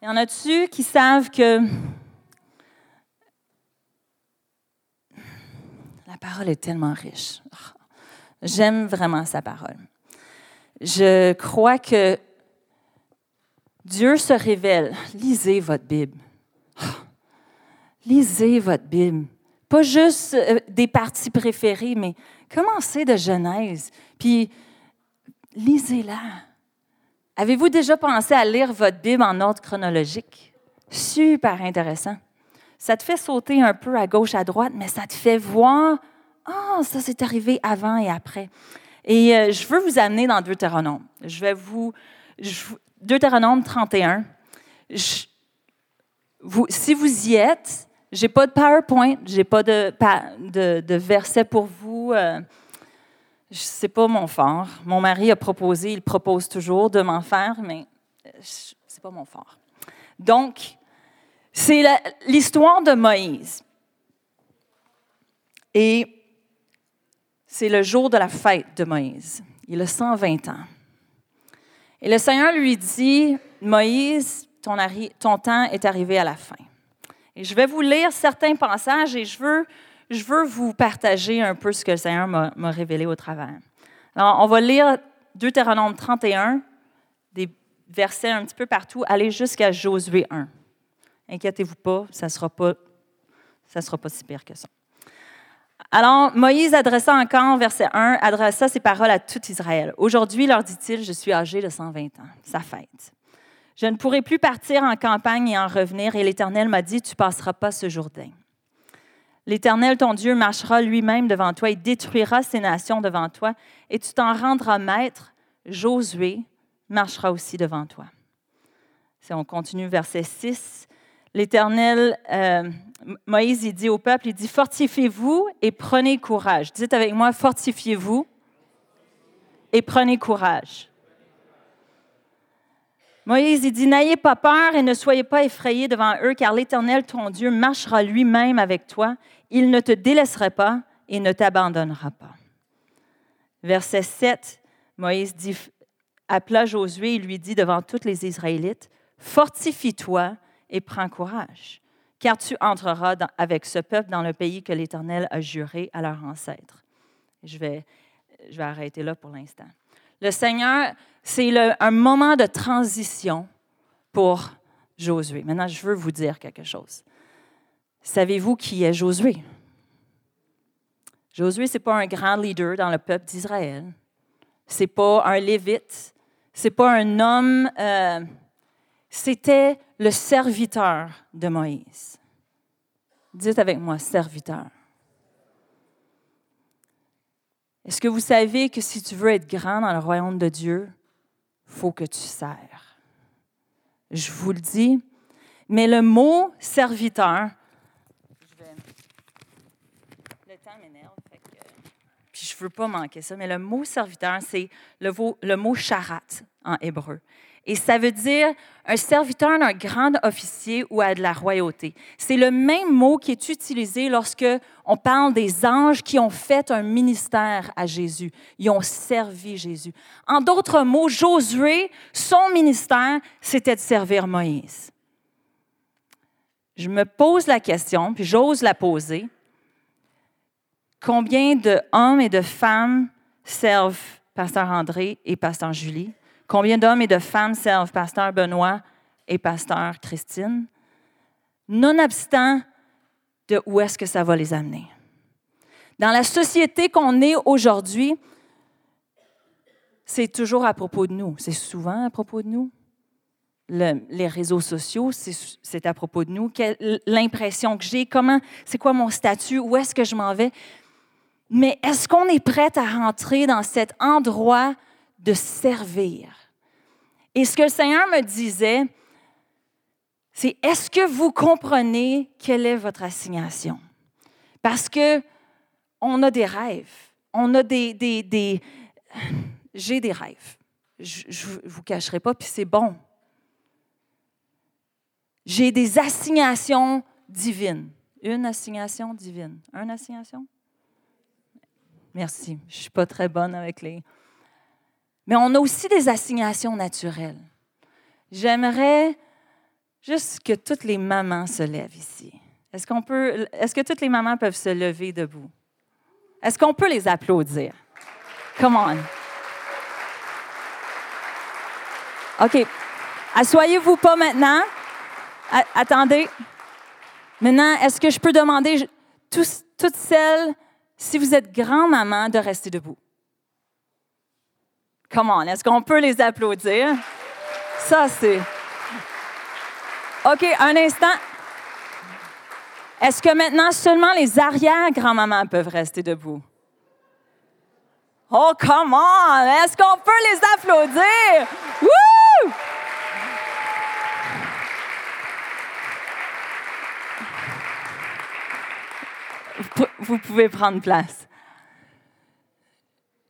Y en a-tu qui savent que la parole est tellement riche? J'aime vraiment sa parole. Je crois que Dieu se révèle. Lisez votre Bible. Lisez votre Bible. Pas juste euh, des parties préférées, mais commencez de Genèse, puis lisez-la. Avez-vous déjà pensé à lire votre Bible en ordre chronologique? Super intéressant. Ça te fait sauter un peu à gauche, à droite, mais ça te fait voir, ah, ça c'est arrivé avant et après. Et euh, je veux vous amener dans Deutéronome. Je vais vous. Deutéronome 31. vous, si vous y êtes, j'ai pas de PowerPoint, j'ai pas de, de, de verset pour vous. Euh, c'est pas mon fort. Mon mari a proposé, il propose toujours de m'en faire, mais euh, c'est pas mon fort. Donc, c'est l'histoire de Moïse. Et c'est le jour de la fête de Moïse. Il a 120 ans. Et le Seigneur lui dit, Moïse, ton, ton temps est arrivé à la fin. Et je vais vous lire certains passages et je veux je veux vous partager un peu ce que le Seigneur m'a révélé au travers. Alors, on va lire Deutéronome 31, des versets un petit peu partout, aller jusqu'à Josué 1. Inquiétez-vous pas, ça ne sera, pas, si pire que ça. Alors, Moïse adressa encore, verset 1, adressa ses paroles à tout Israël. Aujourd'hui, leur dit-il, je suis âgé de 120 ans, sa fête. Je ne pourrai plus partir en campagne et en revenir, et l'Éternel m'a dit, tu passeras pas ce Jourdain. L'Éternel, ton Dieu, marchera lui-même devant toi et détruira ces nations devant toi, et tu t'en rendras maître. Josué marchera aussi devant toi. Si on continue, verset 6, l'Éternel, euh, Moïse, il dit au peuple, il dit, fortifiez-vous et prenez courage. Dites avec moi, fortifiez-vous et prenez courage. Moïse, il dit, n'ayez pas peur et ne soyez pas effrayés devant eux, car l'Éternel, ton Dieu, marchera lui-même avec toi. Il ne te délaissera pas et ne t'abandonnera pas. Verset 7, Moïse dit, appela Josué et lui dit devant tous les Israélites, Fortifie-toi et prends courage, car tu entreras avec ce peuple dans le pays que l'Éternel a juré à leurs ancêtres. Je vais, je vais arrêter là pour l'instant. Le Seigneur, c'est un moment de transition pour Josué. Maintenant, je veux vous dire quelque chose. Savez-vous qui est Josué? Josué, ce n'est pas un grand leader dans le peuple d'Israël. Ce n'est pas un lévite. Ce n'est pas un homme. Euh, c'était le serviteur de Moïse. Dites avec moi, serviteur. Est-ce que vous savez que si tu veux être grand dans le royaume de Dieu, faut que tu sers? Je vous le dis. Mais le mot serviteur, le temps m'énerve, puis je ne veux pas manquer ça, mais le mot serviteur, c'est le, mot charat en hébreu. Et ça veut dire un serviteur d'un grand officier ou à de la royauté. C'est le même mot qui est utilisé lorsque on parle des anges qui ont fait un ministère à Jésus. Ils ont servi Jésus. En d'autres mots, Josué, son ministère, c'était de servir Moïse. Je me pose la question, puis j'ose la poser. Combien d'hommes et de femmes servent Pasteur André et Pasteur Julie? Combien d'hommes et de femmes servent Pasteur Benoît et Pasteur Christine? Nonobstant de où est-ce que ça va les amener. Dans la société qu'on est aujourd'hui, c'est toujours à propos de nous. C'est souvent à propos de nous. les réseaux sociaux, c'est à propos de nous. L'impression que j'ai, comment, c'est quoi mon statut, où est-ce que je m'en vais? Mais est-ce qu'on est prêt à rentrer dans cet endroit de servir? Et ce que le Seigneur me disait, c'est est-ce que vous comprenez quelle est votre assignation? Parce que on a des rêves, on a des... des, des... J'ai des rêves. Je ne vous cacherai pas, puis c'est bon. J'ai des assignations divines. Une assignation divine. Une assignation? Merci. Je suis pas très bonne avec les. Mais on a aussi des assignations naturelles. J'aimerais juste que toutes les mamans se lèvent ici. Est-ce qu'on peut, est-ce que toutes les mamans peuvent se lever debout? Est-ce qu'on peut les applaudir? Come on. OK. Assoyez-vous pas maintenant. attendez. Maintenant, est-ce que je peux demander toutes celles, si vous êtes grand-maman, de rester debout? Come. Est-ce qu'on peut les applaudir? Ça, c'est. OK, un instant. Est-ce que maintenant seulement les arrière-grand-mamans peuvent rester debout? Oh, come on! Est-ce qu'on peut les applaudir? Woo! Vous pouvez prendre place.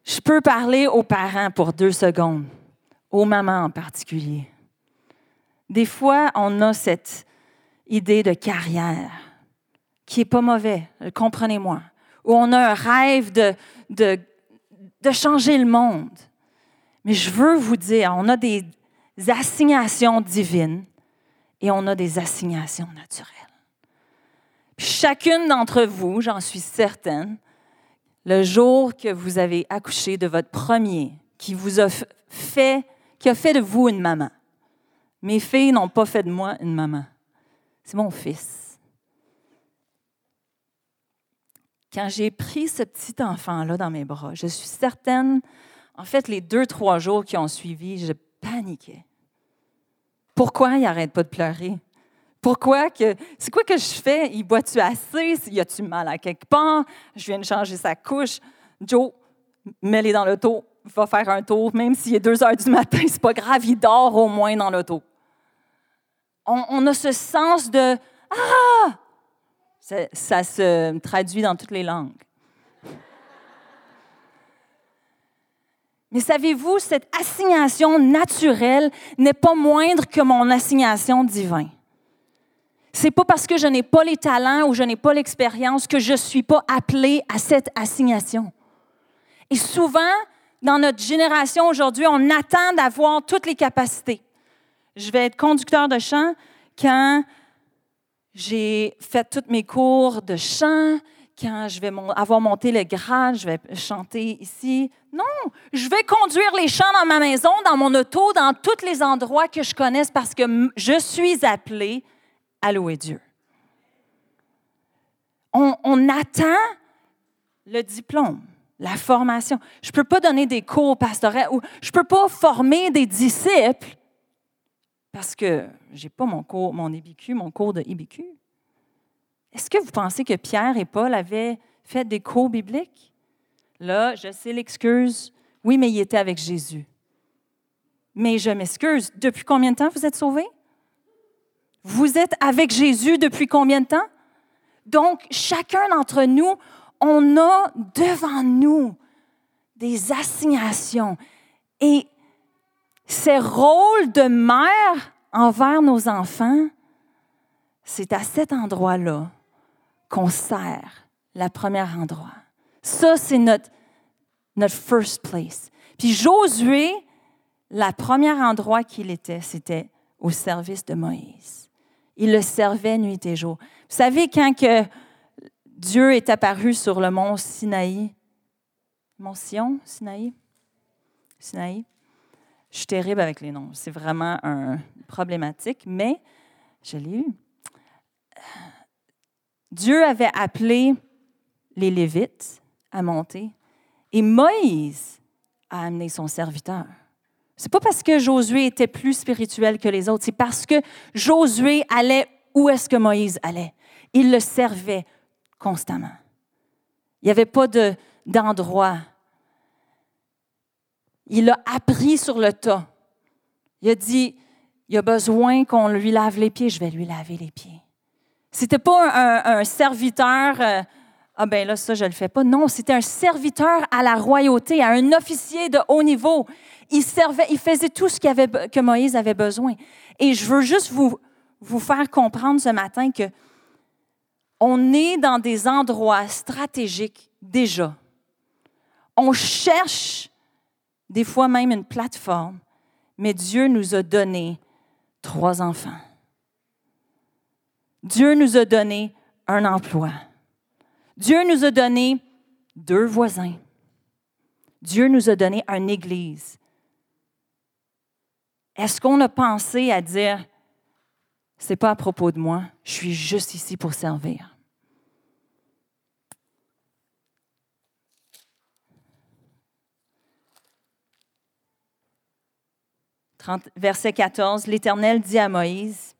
Je peux parler aux parents pour deux secondes, aux mamans en particulier. Des fois, on a cette idée de carrière qui n'est pas mauvais, comprenez-moi, où on a un rêve de, de, de changer le monde. Mais je veux vous dire, on a des assignations divines et on a des assignations naturelles. Chacune d'entre vous, j'en suis certaine, le jour que vous avez accouché de votre premier, qui vous a fait, qui a fait de vous une maman. Mes filles n'ont pas fait de moi une maman. C'est mon fils. Quand j'ai pris ce petit enfant-là dans mes bras, je suis certaine, en fait, les deux, trois jours qui ont suivi, je paniquais. Pourquoi il n'arrête pas de pleurer? Pourquoi que. C'est quoi que je fais? Il boit-tu assez? Y a-tu mal à quelque part? Je viens de changer sa couche. Joe, mets-les dans l'auto, va faire un tour, même s'il est 2 heures du matin, c'est pas grave, il dort au moins dans l'auto. On, on, a ce sens de Ah! Ça, ça se traduit dans toutes les langues. Mais savez-vous, cette assignation naturelle n'est pas moindre que mon assignation divine. C'est pas parce que je n'ai pas les talents ou je n'ai pas l'expérience que je ne suis pas appelée à cette assignation. Et souvent, dans notre génération aujourd'hui, on attend d'avoir toutes les capacités. Je vais être conducteur de chant quand j'ai fait tous mes cours de chant, quand je vais avoir monté le grade, je vais chanter ici. Non, je vais conduire les chants dans ma maison, dans mon auto, dans tous les endroits que je connaisse parce que je suis appelée à Dieu. On, attend le diplôme la formation. Je ne peux pas donner des cours pastoraux ou je ne peux pas former des disciples parce que je n'ai pas mon cours, mon mon cours de IBQ. Est-ce que vous pensez que Pierre et Paul avaient fait des cours bibliques? Là, je sais l'excuse. Oui, mais ils étaient avec Jésus. Mais je m'excuse. Depuis combien de temps vous êtes sauvés? Vous êtes avec Jésus depuis combien de temps? Donc, chacun d'entre nous, on a devant nous des assignations et ces rôles de mère envers nos enfants, c'est à cet endroit-là qu'on sert le premier endroit. Ça, c'est notre, notre first place. Puis Josué, le premier endroit qu'il était, c'était au service de Moïse. Il le servait nuit et jour. Vous savez, quand que Dieu est apparu sur le mont Sinaï. Mont Sion, Sinaï? Sinaï. Je suis terrible avec les noms. C'est vraiment un problématique, mais je l'ai eu. Dieu avait appelé les Lévites à monter et Moïse a amené son serviteur. C'est pas parce que Josué était plus spirituel que les autres, c'est parce que Josué allait où est-ce que Moïse allait. Il le servait constamment. Il n'y avait pas d'endroit. il a appris sur le tas. Il a dit, il a besoin qu'on lui lave les pieds, je vais lui laver les pieds. C'était pas un, serviteur, euh, ah ben là, ça, je le fais pas. Non, c'était un serviteur à la royauté, à un officier de haut niveau. Il servait, il faisait tout ce avait, que Moïse avait besoin. Et je veux juste vous, vous faire comprendre ce matin que on est dans des endroits stratégiques déjà. On cherche des fois même une plateforme, mais Dieu nous a donné trois enfants. Dieu nous a donné un emploi. Dieu nous a donné deux voisins. Dieu nous a donné une église. Est-ce qu'on a pensé à dire, c'est pas à propos de moi, je suis juste ici pour servir? verset 14, l'Éternel dit à Moïse,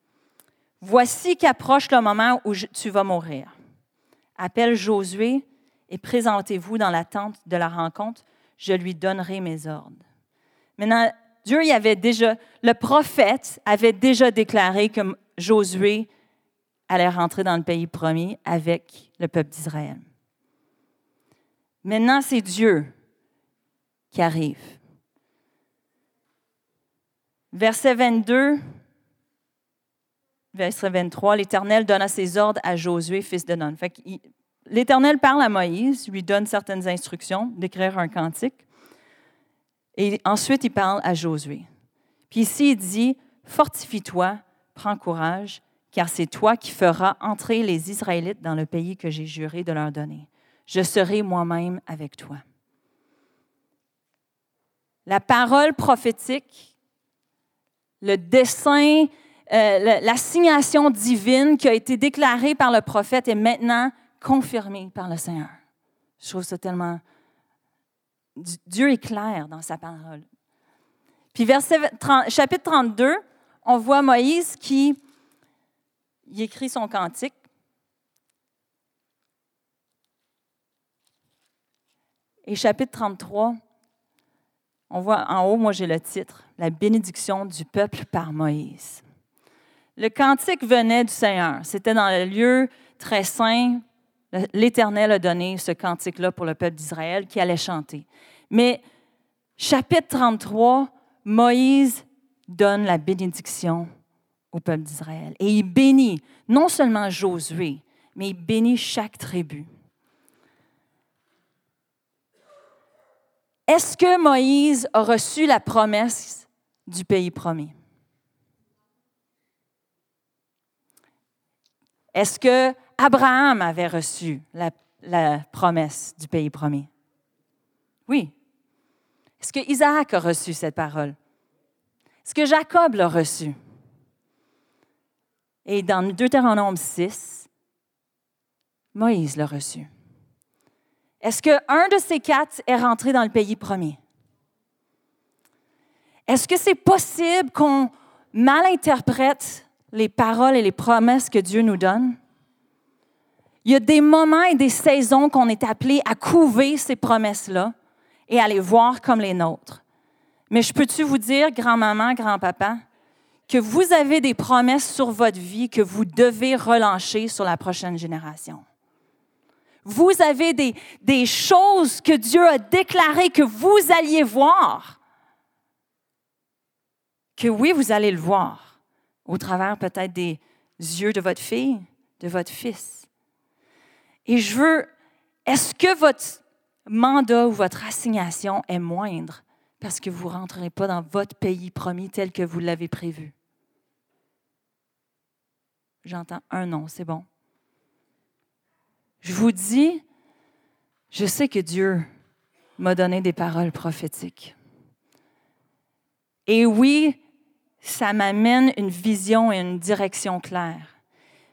Voici qu'approche le moment où tu vas mourir. Appelle Josué et présentez-vous dans la tente de la rencontre, je lui donnerai mes ordres. Maintenant, Dieu y avait déjà, le prophète avait déjà déclaré que Josué allait rentrer dans le pays promis avec le peuple d'Israël. Maintenant, c'est Dieu qui arrive. Verset 22, verset 23, l'Éternel donna ses ordres à Josué, fils de Nun. L'Éternel parle à Moïse, lui donne certaines instructions d'écrire un cantique. Et ensuite, il parle à Josué. Puis ici, il dit, Fortifie-toi, prends courage, car c'est toi qui feras entrer les Israélites dans le pays que j'ai juré de leur donner. Je serai moi-même avec toi. La parole prophétique, le dessein euh, l'assignation divine qui a été déclarée par le prophète est maintenant confirmée par le Seigneur. Je trouve ça tellement... Dieu est clair dans sa parole. Puis verset chapitre 32, on voit Moïse qui écrit son cantique. Et chapitre 33, on voit en haut, moi j'ai le titre, La bénédiction du peuple par Moïse. Le cantique venait du Seigneur. C'était dans le lieu très saint. L'Éternel a donné ce cantique-là pour le peuple d'Israël qui allait chanter. Mais chapitre 33, Moïse donne la bénédiction au peuple d'Israël. Et il bénit non seulement Josué, mais il bénit chaque tribu. Est-ce que Moïse a reçu la promesse du pays promis? Est-ce que Abraham avait reçu la, promesse du pays promis? Oui. Est-ce que Isaac a reçu cette parole? Est-ce que Jacob l'a reçu? Et dans Deutéronome 6, Moïse l'a reçu. Est-ce qu'un de ces quatre est rentré dans le pays promis? Est-ce que c'est possible qu'on malinterprète les paroles et les promesses que Dieu nous donne. Il y a des moments et des saisons qu'on est appelé à couver ces promesses-là et à les voir comme les nôtres. Mais je peux-tu vous dire, grand-maman, grand-papa, que vous avez des promesses sur votre vie que vous devez relancer sur la prochaine génération? Vous avez des, des choses que Dieu a déclarées que vous alliez voir. Que oui, vous allez le voir au travers peut-être des yeux de votre fille, de votre fils. Et je veux, est-ce que votre mandat ou votre assignation est moindre parce que vous ne rentrerez pas dans votre pays promis tel que vous l'avez prévu? J'entends un non, c'est bon. Je vous dis, je sais que Dieu m'a donné des paroles prophétiques. Et oui, ça m'amène une vision et une direction claire.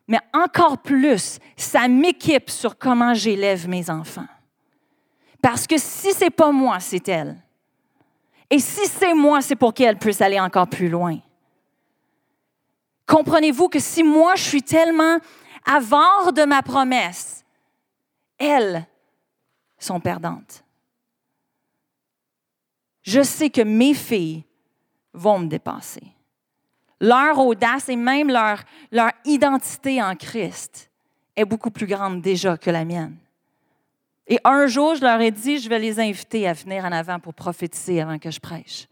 Mais encore plus, ça m'équipe sur comment j'élève mes enfants. Parce que si c'est pas moi, c'est elle. Et si c'est moi, c'est pour qu'elle puisse aller encore plus loin. Comprenez-vous que si moi, je suis tellement avare de ma promesse, elles sont perdantes. Je sais que mes filles vont me dépasser Leur audace et même leur, leur identité en Christ est beaucoup plus grande déjà que la mienne. Et un jour, je leur ai dit, je vais les inviter à venir en avant pour prophétiser avant que je prêche.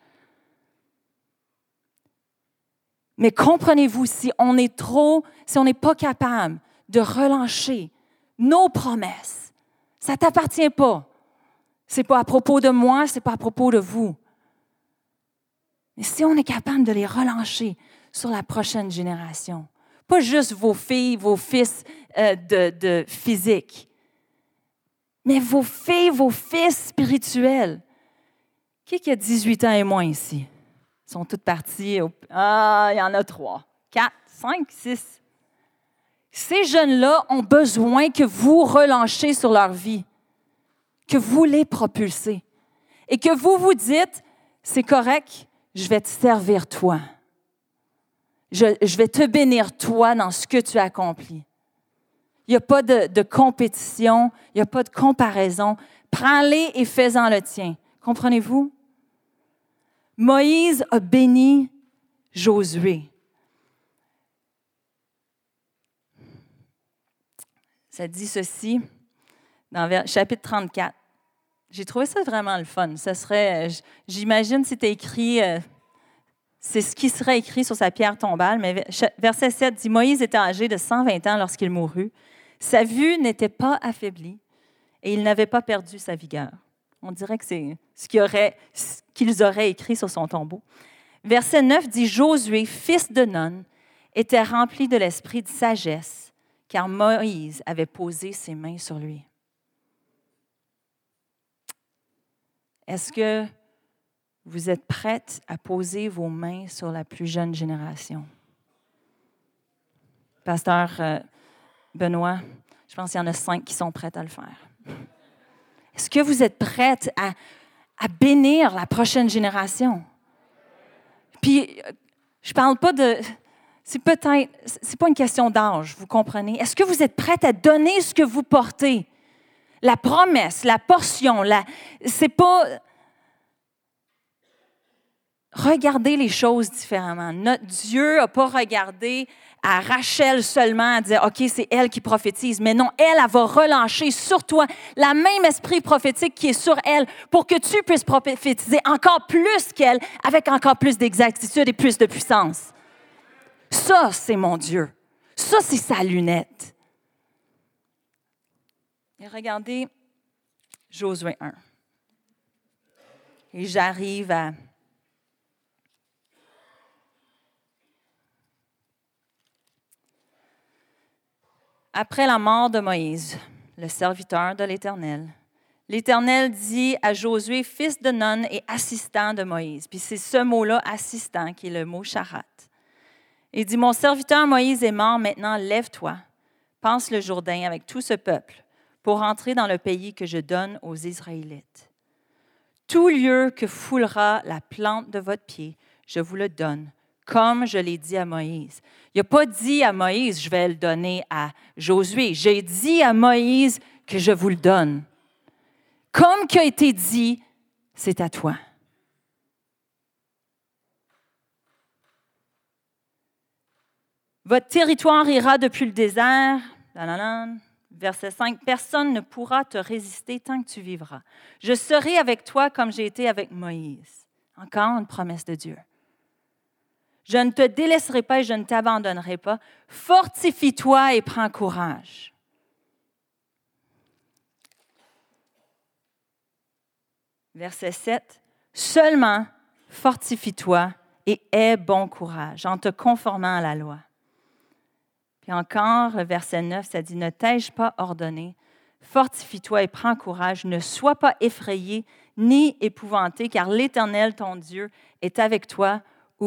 Mais comprenez-vous, si on est trop, si on n'est pas capable de relancer nos promesses, ça ne t'appartient pas. Ce n'est pas à propos de moi, ce n'est pas à propos de vous. Mais si on est capable de les relancer sur la prochaine génération, pas juste vos filles, vos fils euh, de, physique, mais vos filles, vos fils spirituels. Qui, a 18 ans et moins ici? Ils sont toutes parties. Ah, il y en a trois, quatre, cinq, six. Ces jeunes-là ont besoin que vous relanchez sur leur vie, que vous les propulsez et que vous vous dites, c'est correct, je vais te servir toi. Je, vais te bénir toi dans ce que tu accomplis. Il n'y a pas de, compétition, il n'y a pas de comparaison. Prends-les et fais-en le tien. Comprenez-vous? Moïse a béni Josué. Ça dit ceci dans le chapitre 34. J'ai trouvé ça vraiment le fun. Ça serait, j'imagine, c'était écrit, euh, c'est ce qui serait écrit sur sa pierre tombale, mais verset 7 dit Moïse était âgé de 120 ans lorsqu'il mourut. Sa vue n'était pas affaiblie et il n'avait pas perdu sa vigueur. On dirait que c'est ce qu'ils auraient écrit sur son tombeau. Verset 9 dit Josué, fils de Non, était rempli de l'esprit de sagesse, car Moïse avait posé ses mains sur lui. Est-ce que vous êtes prête à poser vos mains sur la plus jeune génération? Pasteur euh, Benoît, je pense qu'il y en a cinq qui sont prêtes à le faire. Est-ce que vous êtes prête à, bénir la prochaine génération? Puis, je parle pas de. C'est peut-être. C'est pas une question d'âge, vous comprenez? Est-ce que vous êtes prête à donner ce que vous portez? La promesse, la portion, la, c'est pas Regardez les choses différemment. Notre Dieu n'a pas regardé à Rachel seulement à dire, OK, c'est elle qui prophétise. Mais non, elle, elle va relancer sur toi la même esprit prophétique qui est sur elle pour que tu puisses prophétiser encore plus qu'elle, avec encore plus d'exactitude et plus de puissance. Ça, c'est mon Dieu. Ça, c'est sa lunette. Et regardez Josué 1. Et j'arrive à Après la mort de Moïse, le serviteur de l'Éternel, l'Éternel dit à Josué, fils de Nun et assistant de Moïse. Puis c'est ce mot-là, assistant, qui est le mot charat. Il dit, mon serviteur Moïse est mort, maintenant lève-toi, pense le Jourdain avec tout ce peuple pour entrer dans le pays que je donne aux Israélites. Tout lieu que foulera la plante de votre pied, je vous le donne, comme je l'ai dit à Moïse. Il n'a pas dit à Moïse, je vais le donner à Josué. J'ai dit à Moïse que je vous le donne. Comme qui a été dit, c'est à toi. Votre territoire ira depuis le désert. Verset 5. Personne ne pourra te résister tant que tu vivras. Je serai avec toi comme j'ai été avec Moïse. Encore une promesse de Dieu. Je ne te délaisserai pas et je ne t'abandonnerai pas. Fortifie-toi et prends courage. Verset 7. Seulement fortifie-toi et aie bon courage en te conformant à la loi. Puis encore, verset 9, ça dit, ne t'ai-je pas ordonné, fortifie-toi et prends courage, ne sois pas effrayé ni épouvanté, car l'Éternel, ton Dieu, est avec toi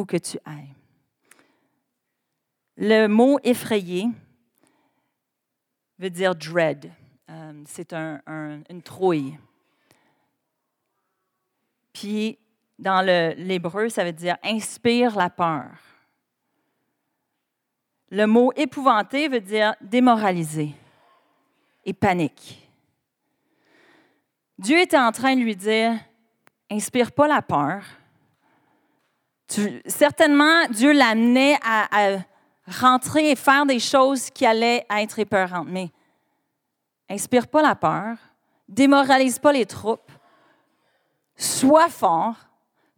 que tu ailles. Le mot effrayé veut dire dread. Euh, c'est une trouille. Puis, dans l'hébreu, ça veut dire inspire la peur. Le mot épouvanté veut dire démoraliser et panique. Dieu était en train de lui dire inspire pas la peur, certainement, Dieu l'amenait à, à rentrer et faire des choses qui allaient être épeurantes. Mais inspire pas la peur, démoralise pas les troupes, sois fort,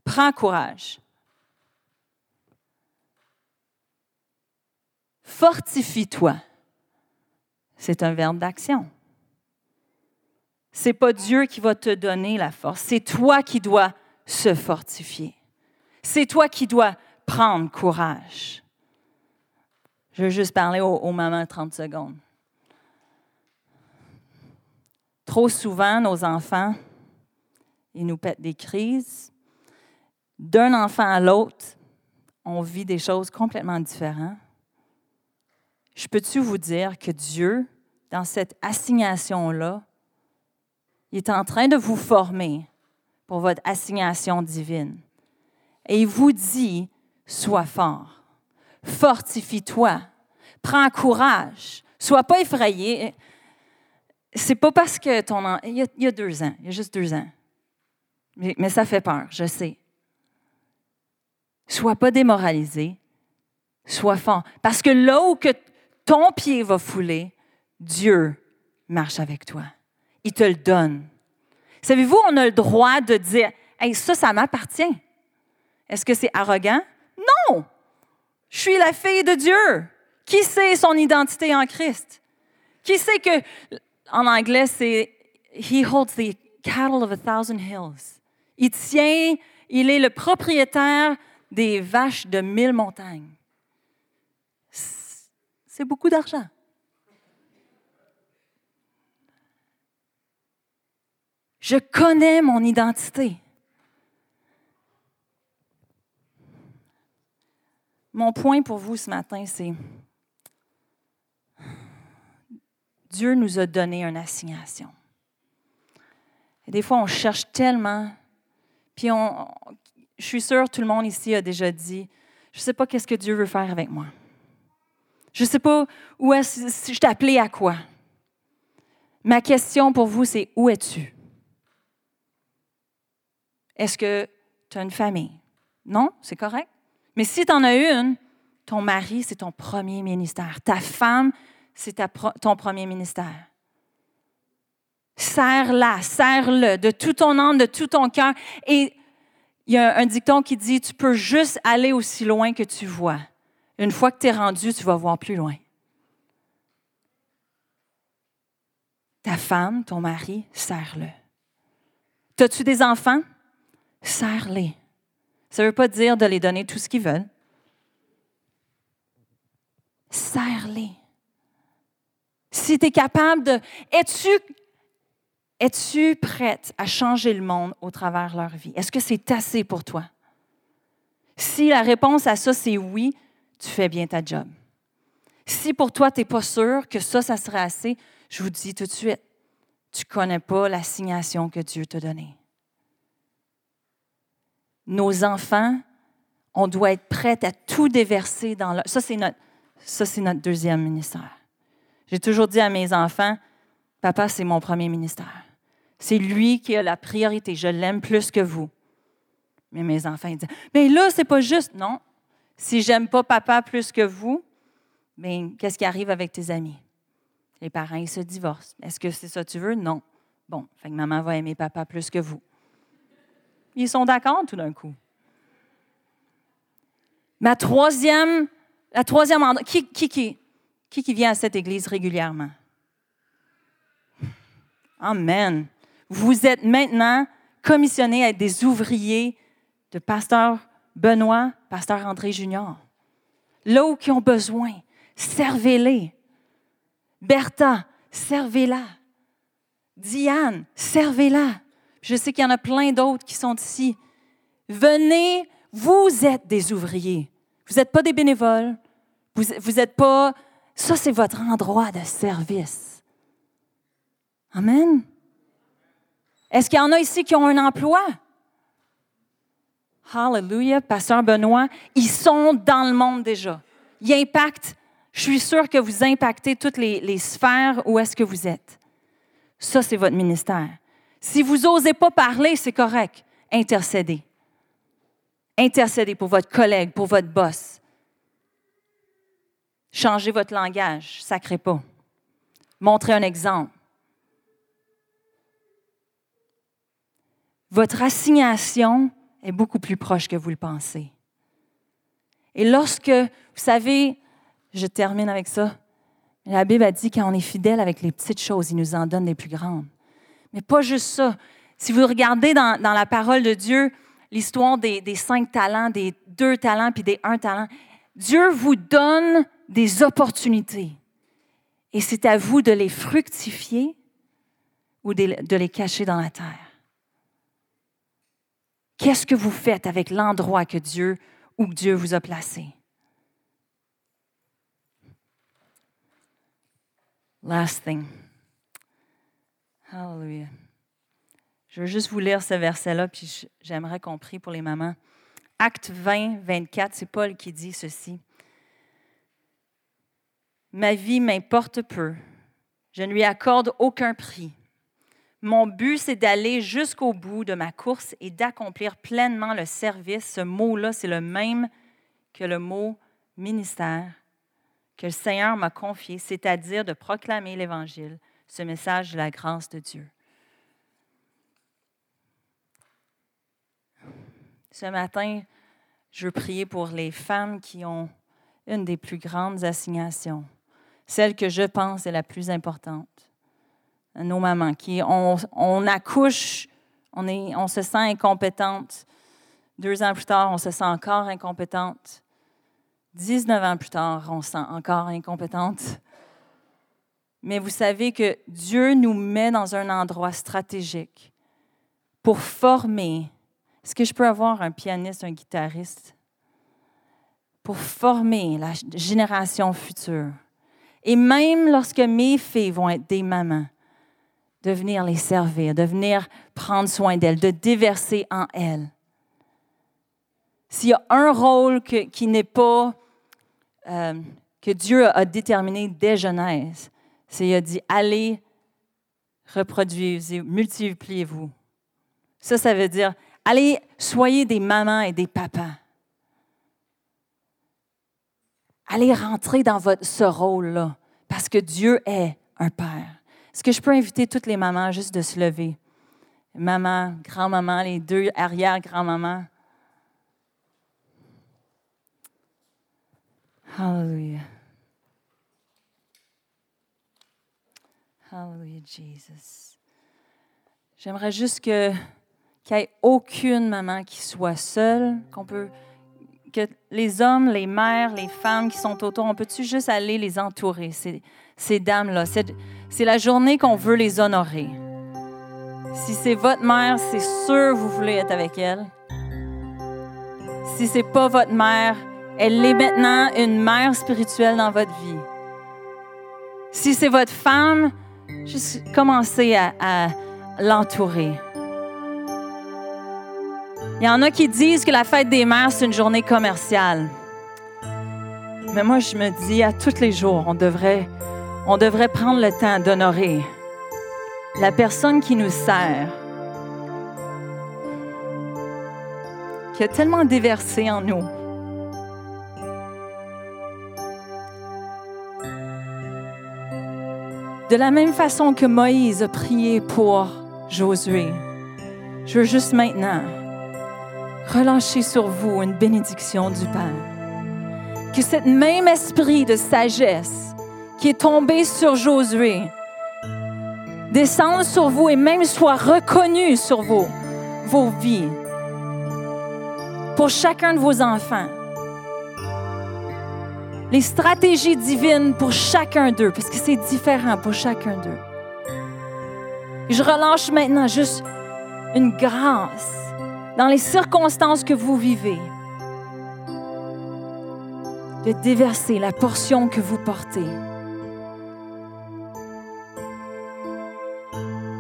prends courage. Fortifie-toi. C'est un verbe d'action. C'est pas Dieu qui va te donner la force, c'est toi qui dois se fortifier. C'est toi qui dois prendre courage. Je veux juste parler aux, aux mamans 30 secondes. Trop souvent, nos enfants, ils nous pètent des crises. D'un enfant à l'autre, on vit des choses complètement différentes. Je peux-tu vous dire que Dieu, dans cette assignation-là, il est en train de vous former pour votre assignation divine? Et il vous dit, sois fort, fortifie-toi, prends courage, sois pas effrayé. C'est pas parce que ton... Il y, a, deux ans, il y a juste deux ans. Mais, ça fait peur, je sais. Sois pas démoralisé, sois fort. Parce que là où que ton pied va fouler, Dieu marche avec toi. Il te le donne. Savez-vous, on a le droit de dire hey, ça, ça m'appartient. Est-ce que c'est arrogant? Non! Je suis la fille de Dieu. Qui sait son identité en Christ? Qui sait que, en anglais, c'est He holds the cattle of a thousand hills. Il tient, il est le propriétaire des vaches de mille montagnes. C'est beaucoup d'argent. Je connais mon identité. Mon point pour vous ce matin, c'est Dieu nous a donné une assignation. Des fois, on cherche tellement, puis on, je suis sûre tout le monde ici a déjà dit, je ne sais pas qu'est-ce que Dieu veut faire avec moi. Je ne sais pas où est-ce, si je appelé à quoi. Ma question pour vous, c'est où es-tu? Est-ce que tu as une famille? Non, c'est correct? Mais si tu en as une, ton mari, c'est ton premier ministère. Ta femme, c'est ton premier ministère. Serre-la, serre-le de tout ton âme, de tout ton cœur. Et il y a un dicton qui dit, tu peux juste aller aussi loin que tu vois. Une fois que tu es rendu, tu vas voir plus loin. Ta femme, ton mari, serre-le. As-tu des enfants? Serre-les. Ça ne veut pas dire de les donner tout ce qu'ils veulent. Serre-les. Si tu es capable de... Es-tu prête à changer le monde au travers de leur vie? Est-ce que c'est assez pour toi? Si la réponse à ça, c'est oui, tu fais bien ta job. Si pour toi, tu n'es pas sûr que ça, ça serait assez, je vous dis tout de suite, tu ne connais pas l'assignation que Dieu t'a donnée nos enfants, on doit être prêts à tout déverser dans leur... Ça, c'est notre, deuxième ministère. J'ai toujours dit à mes enfants, papa, c'est mon premier ministère. C'est lui qui a la priorité. Je l'aime plus que vous. Mais mes enfants, disent, mais là, c'est pas juste. Non. Si j'aime pas papa plus que vous, mais qu'est-ce qui arrive avec tes amis? Les parents, ils se divorcent. Est-ce que c'est ça que tu veux? Non. Bon, fait que maman va aimer papa plus que vous. Ils sont d'accord tout d'un coup. Ma troisième, la troisième endroit, qui, qui, vient à cette église régulièrement? Amen. Vous êtes maintenant commissionnés à être des ouvriers de pasteur Benoît, pasteur André Junior. Là où ils ont besoin, servez-les. Bertha, servez-la. Diane, servez-la. Je sais qu'il y en a plein d'autres qui sont ici. Venez, vous êtes des ouvriers. Vous n'êtes pas des bénévoles. Vous n'êtes pas... Ça, c'est votre endroit de service. Amen. Est-ce qu'il y en a ici qui ont un emploi? Hallelujah, Pasteur Benoît, ils sont dans le monde déjà. Ils impactent, je suis sûre que vous impactez toutes les, les sphères où est-ce que vous êtes. Ça, c'est votre ministère. Si vous n'osez pas parler, c'est correct. Intercédez. Intercédez pour votre collègue, pour votre boss. Changez votre langage, sacrez pas. Montrez un exemple. Votre assignation est beaucoup plus proche que vous le pensez. Et lorsque, vous savez, je termine avec ça, la Bible a dit quand on est fidèle avec les petites choses, il nous en donne les plus grandes. Mais pas juste ça. Si vous regardez dans, la parole de Dieu, l'histoire des, cinq talents, des deux talents puis des un talent, Dieu vous donne des opportunités. Et c'est à vous de les fructifier ou de les cacher dans la terre. Qu'est-ce que vous faites avec l'endroit que Dieu que Dieu vous a placé? Last thing. Hallelujah. Je veux juste vous lire ce verset-là, puis j'aimerais qu'on prie pour les mamans. Acte 20, 24, c'est Paul qui dit ceci. Ma vie m'importe peu. Je ne lui accorde aucun prix. Mon but, c'est d'aller jusqu'au bout de ma course et d'accomplir pleinement le service. Ce mot-là, c'est le même que le mot ministère que le Seigneur m'a confié, c'est-à-dire de proclamer l'Évangile, ce message de la grâce de Dieu. Ce matin, je veux prier pour les femmes qui ont une des plus grandes assignations, celle que je pense est la plus importante nos mamans, qui on, accouche, on, est, on se sent incompétente. Deux ans plus tard, on se sent encore incompétente. 19 ans plus tard, on se sent encore incompétente. Mais vous savez que Dieu nous met dans un endroit stratégique pour former. Est-ce que je peux avoir un pianiste, un guitariste? Pour former la génération future. Et même lorsque mes filles vont être des mamans, de venir les servir, de venir prendre soin d'elles, de déverser en elles. S'il y a un rôle qui n'est pas, euh, que Dieu a déterminé dès Genèse, c'est qu'il a dit, allez, reproduisez, multipliez-vous. Ça, ça veut dire, allez, soyez des mamans et des papas. Allez rentrer dans votre, ce rôle-là, parce que Dieu est un Père. Est-ce que je peux inviter toutes les mamans juste de se lever? Maman, grand-maman, les deux arrière-grand-mamans. Hallelujah. Hallelujah, Jesus. J'aimerais juste qu'il n'y ait aucune maman qui soit seule, qu'on peut que les hommes, les mères, les femmes qui sont autour, on peut-tu juste aller les entourer, ces, ces dames-là? C'est la journée qu'on veut les honorer. Si c'est votre mère, c'est sûr vous voulez être avec elle. Si c'est pas votre mère, elle est maintenant une mère spirituelle dans votre vie. Si c'est votre femme, juste commencez à, à l'entourer. Il y en a qui disent que la fête des mères, c'est une journée commerciale. Mais moi, je me dis, à tous les jours, on devrait on devrait prendre le temps d'honorer la personne qui nous sert, qui a tellement déversé en nous. De la même façon que Moïse a prié pour Josué, je veux juste maintenant relâcher sur vous une bénédiction du Père. Que cet même esprit de sagesse qui est tombé sur Josué descende sur vous et même soit reconnu sur vos, vos vies, pour chacun de vos enfants. Les stratégies divines pour chacun d'eux, parce que c'est différent pour chacun d'eux. Je relâche maintenant juste une grâce dans les circonstances que vous vivez, de déverser la portion que vous portez.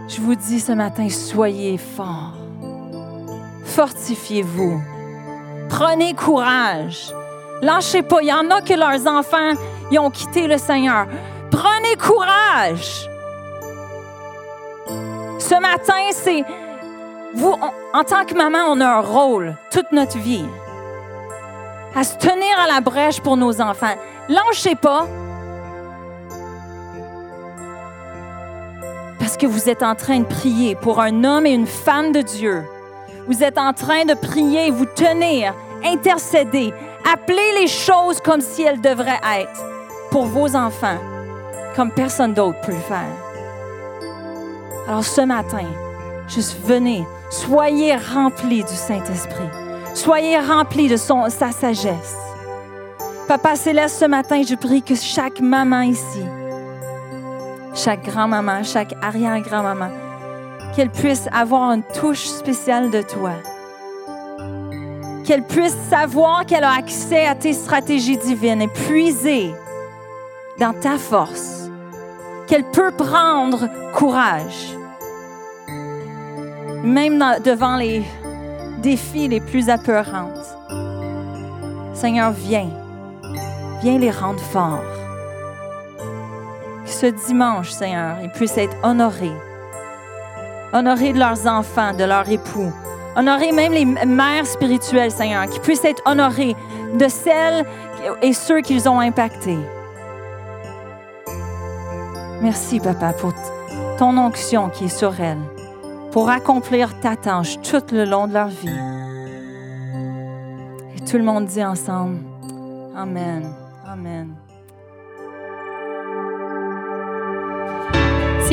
Je vous dis ce matin, soyez forts. Fortifiez-vous. Prenez courage. Lâchez pas. Il y en a que leurs enfants ils ont quitté le Seigneur. Prenez courage. Ce matin, c'est vous, en tant que maman, on a un rôle toute notre vie. à se tenir à la brèche pour nos enfants. Lâchez pas. Parce que vous êtes en train de prier pour un homme et une femme de Dieu. Vous êtes en train de prier, vous tenir, intercéder, appeler les choses comme si elles devraient être pour vos enfants, comme personne d'autre peut le faire. Alors ce matin, juste venez, soyez remplis du Saint-Esprit. Soyez remplis de son, sa sagesse. Papa Céleste, ce matin, je prie que chaque maman ici, chaque grand-maman, chaque arrière-grand-maman, qu'elle puisse avoir une touche spéciale de toi. Qu'elle puisse savoir qu'elle a accès à tes stratégies divines et puiser dans ta force. Qu'elle peut prendre courage même devant les défis les plus apeurants. Seigneur, viens. Viens les rendre forts. Que ce dimanche, Seigneur, ils puissent être honorés. Honorés de leurs enfants, de leurs époux. Honorés même les mères spirituelles, Seigneur, qui puissent être honorés de celles et ceux qu'ils ont impactés. Merci, Papa, pour ton onction qui est sur elles pour accomplir ta tâche tout le long de leur vie. Et tout le monde dit ensemble, Amen, Amen.